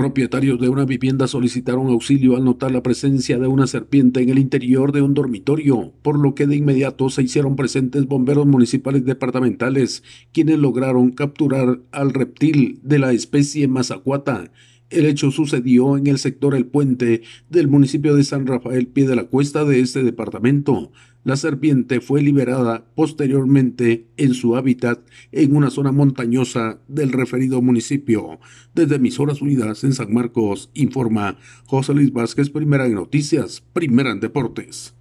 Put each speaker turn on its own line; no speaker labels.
Propietarios de una vivienda solicitaron auxilio al notar la presencia de una serpiente en el interior de un dormitorio, por lo que de inmediato se hicieron presentes bomberos municipales departamentales, quienes lograron capturar al reptil de la especie mazacuata. El hecho sucedió en el sector El Puente del municipio de San Rafael Pie de la Cuesta de este departamento. La serpiente fue liberada posteriormente en su hábitat en una zona montañosa del referido municipio. Desde Emisoras Unidas en San Marcos, informa José Luis Vázquez, primera en noticias, primera en deportes.